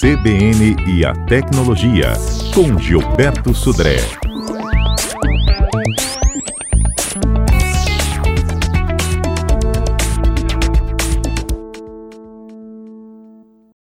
CBN e a Tecnologia, com Gilberto Sudré.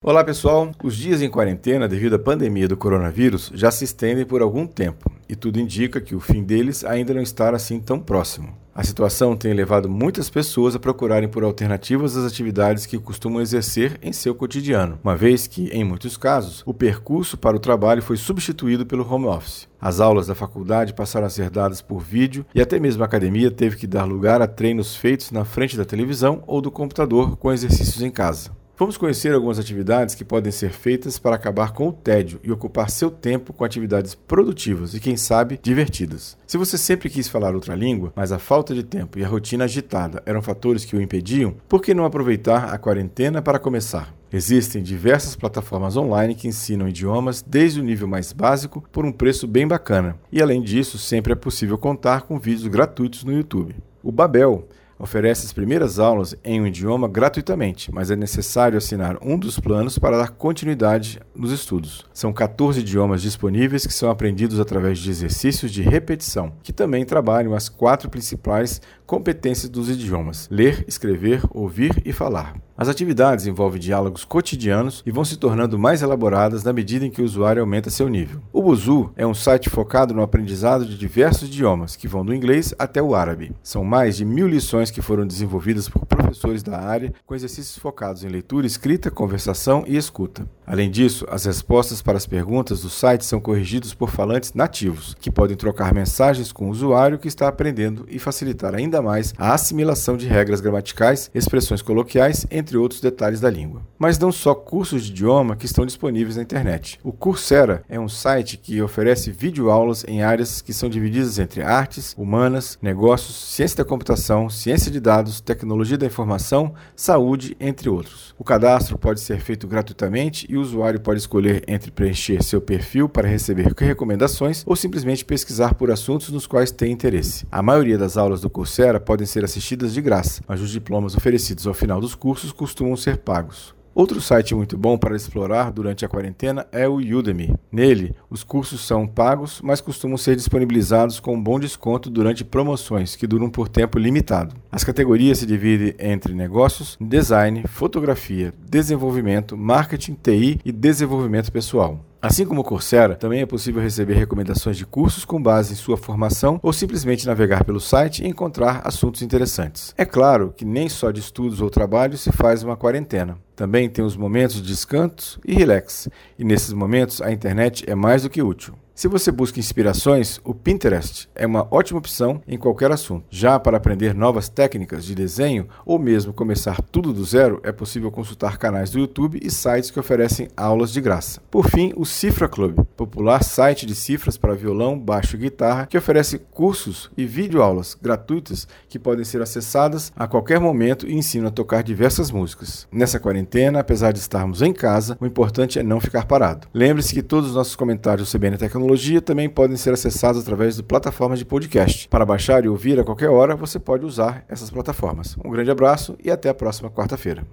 Olá pessoal, os dias em quarentena devido à pandemia do coronavírus já se estendem por algum tempo e tudo indica que o fim deles ainda não está assim tão próximo. A situação tem levado muitas pessoas a procurarem por alternativas às atividades que costumam exercer em seu cotidiano, uma vez que, em muitos casos, o percurso para o trabalho foi substituído pelo home office. As aulas da faculdade passaram a ser dadas por vídeo e até mesmo a academia teve que dar lugar a treinos feitos na frente da televisão ou do computador com exercícios em casa. Vamos conhecer algumas atividades que podem ser feitas para acabar com o tédio e ocupar seu tempo com atividades produtivas e, quem sabe, divertidas. Se você sempre quis falar outra língua, mas a falta de tempo e a rotina agitada eram fatores que o impediam, por que não aproveitar a quarentena para começar? Existem diversas plataformas online que ensinam idiomas desde o nível mais básico por um preço bem bacana. E além disso, sempre é possível contar com vídeos gratuitos no YouTube. O Babel oferece as primeiras aulas em um idioma gratuitamente, mas é necessário assinar um dos planos para dar continuidade nos estudos. São 14 idiomas disponíveis que são aprendidos através de exercícios de repetição, que também trabalham as quatro principais competências dos idiomas: ler, escrever, ouvir e falar. As atividades envolvem diálogos cotidianos e vão se tornando mais elaboradas na medida em que o usuário aumenta seu nível. O Buzu é um site focado no aprendizado de diversos idiomas, que vão do inglês até o árabe. São mais de mil lições que foram desenvolvidas por professores da área, com exercícios focados em leitura, escrita, conversação e escuta. Além disso, as respostas para as perguntas do site são corrigidas por falantes nativos, que podem trocar mensagens com o usuário que está aprendendo e facilitar ainda mais a assimilação de regras gramaticais, expressões coloquiais, entre outros detalhes da língua. Mas não só cursos de idioma que estão disponíveis na internet. O Coursera é um site que oferece videoaulas em áreas que são divididas entre artes, humanas, negócios, ciência da computação, ciência de dados, tecnologia da informação, saúde, entre outros. O cadastro pode ser feito gratuitamente e o usuário pode escolher entre preencher seu perfil para receber recomendações ou simplesmente pesquisar por assuntos nos quais tem interesse. A maioria das aulas do Coursera podem ser assistidas de graça, mas os diplomas oferecidos ao final dos cursos costumam ser pagos. Outro site muito bom para explorar durante a quarentena é o Udemy. Nele, os cursos são pagos, mas costumam ser disponibilizados com bom desconto durante promoções que duram por tempo limitado. As categorias se dividem entre negócios, design, fotografia, desenvolvimento, marketing, TI e desenvolvimento pessoal. Assim como o Coursera, também é possível receber recomendações de cursos com base em sua formação ou simplesmente navegar pelo site e encontrar assuntos interessantes. É claro que nem só de estudos ou trabalho se faz uma quarentena. Também tem os momentos de descanso e relax, e nesses momentos a internet é mais do que útil. Se você busca inspirações, o Pinterest é uma ótima opção em qualquer assunto. Já para aprender novas técnicas de desenho ou mesmo começar tudo do zero, é possível consultar canais do YouTube e sites que oferecem aulas de graça. Por fim, o Cifra Club, popular site de cifras para violão, baixo e guitarra, que oferece cursos e videoaulas gratuitas que podem ser acessadas a qualquer momento e ensina a tocar diversas músicas. Nessa quarentena, apesar de estarmos em casa, o importante é não ficar parado. Lembre-se que todos os nossos comentários do CBN Tecnologia tecnologia também podem ser acessados através de plataformas de podcast. Para baixar e ouvir a qualquer hora, você pode usar essas plataformas. Um grande abraço e até a próxima quarta-feira.